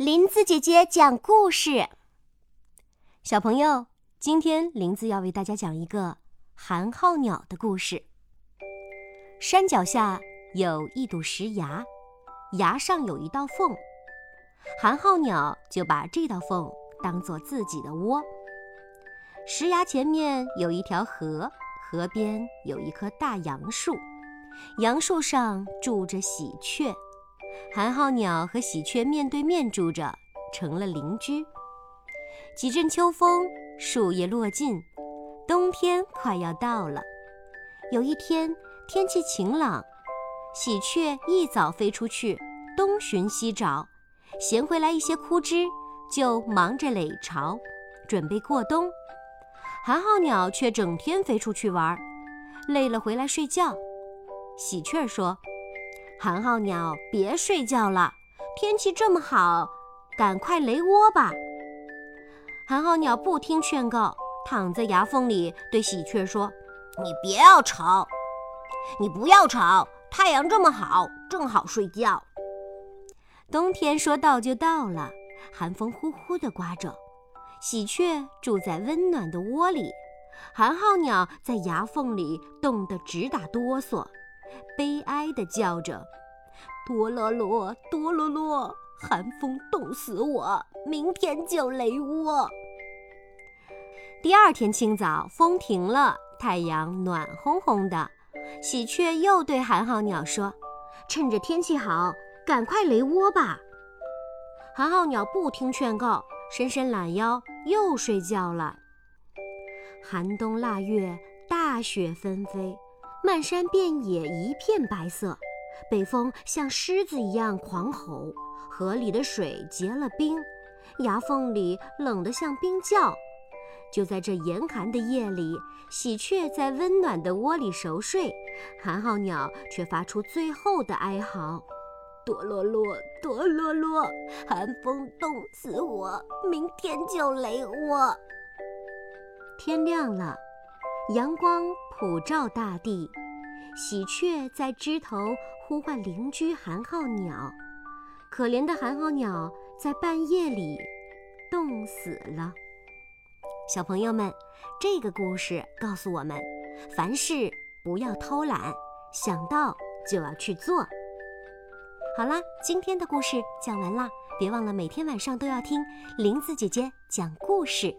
林子姐姐讲故事。小朋友，今天林子要为大家讲一个寒号鸟的故事。山脚下有一堵石崖，崖上有一道缝，寒号鸟就把这道缝当做自己的窝。石崖前面有一条河，河边有一棵大杨树，杨树上住着喜鹊。寒号鸟和喜鹊面对面住着，成了邻居。几阵秋风，树叶落尽，冬天快要到了。有一天，天气晴朗，喜鹊一早飞出去东寻西找，衔回来一些枯枝，就忙着垒巢，准备过冬。寒号鸟却整天飞出去玩，累了回来睡觉。喜鹊说。寒号鸟，别睡觉了，天气这么好，赶快垒窝吧。寒号鸟不听劝告，躺在牙缝里对喜鹊说：“你别要吵，你不要吵，太阳这么好，正好睡觉。”冬天说到就到了，寒风呼呼地刮着，喜鹊住在温暖的窝里，寒号鸟在牙缝里冻得直打哆嗦。悲哀地叫着：“哆啰啰，哆啰啰，寒风冻死我，明天就垒窝。”第二天清早，风停了，太阳暖烘烘的。喜鹊又对寒号鸟说：“趁着天气好，赶快垒窝吧。”寒号鸟不听劝告，伸伸懒腰，又睡觉了。寒冬腊月，大雪纷飞。漫山遍野一片白色，北风像狮子一样狂吼，河里的水结了冰，崖缝里冷得像冰窖。就在这严寒的夜里，喜鹊在温暖的窝里熟睡，寒号鸟却发出最后的哀嚎：“哆啰啰，哆啰啰，寒风冻死我，明天就垒窝。”天亮了。阳光普照大地，喜鹊在枝头呼唤邻居寒号鸟。可怜的寒号鸟在半夜里冻死了。小朋友们，这个故事告诉我们：凡事不要偷懒，想到就要去做。好啦，今天的故事讲完啦，别忘了每天晚上都要听林子姐姐讲故事。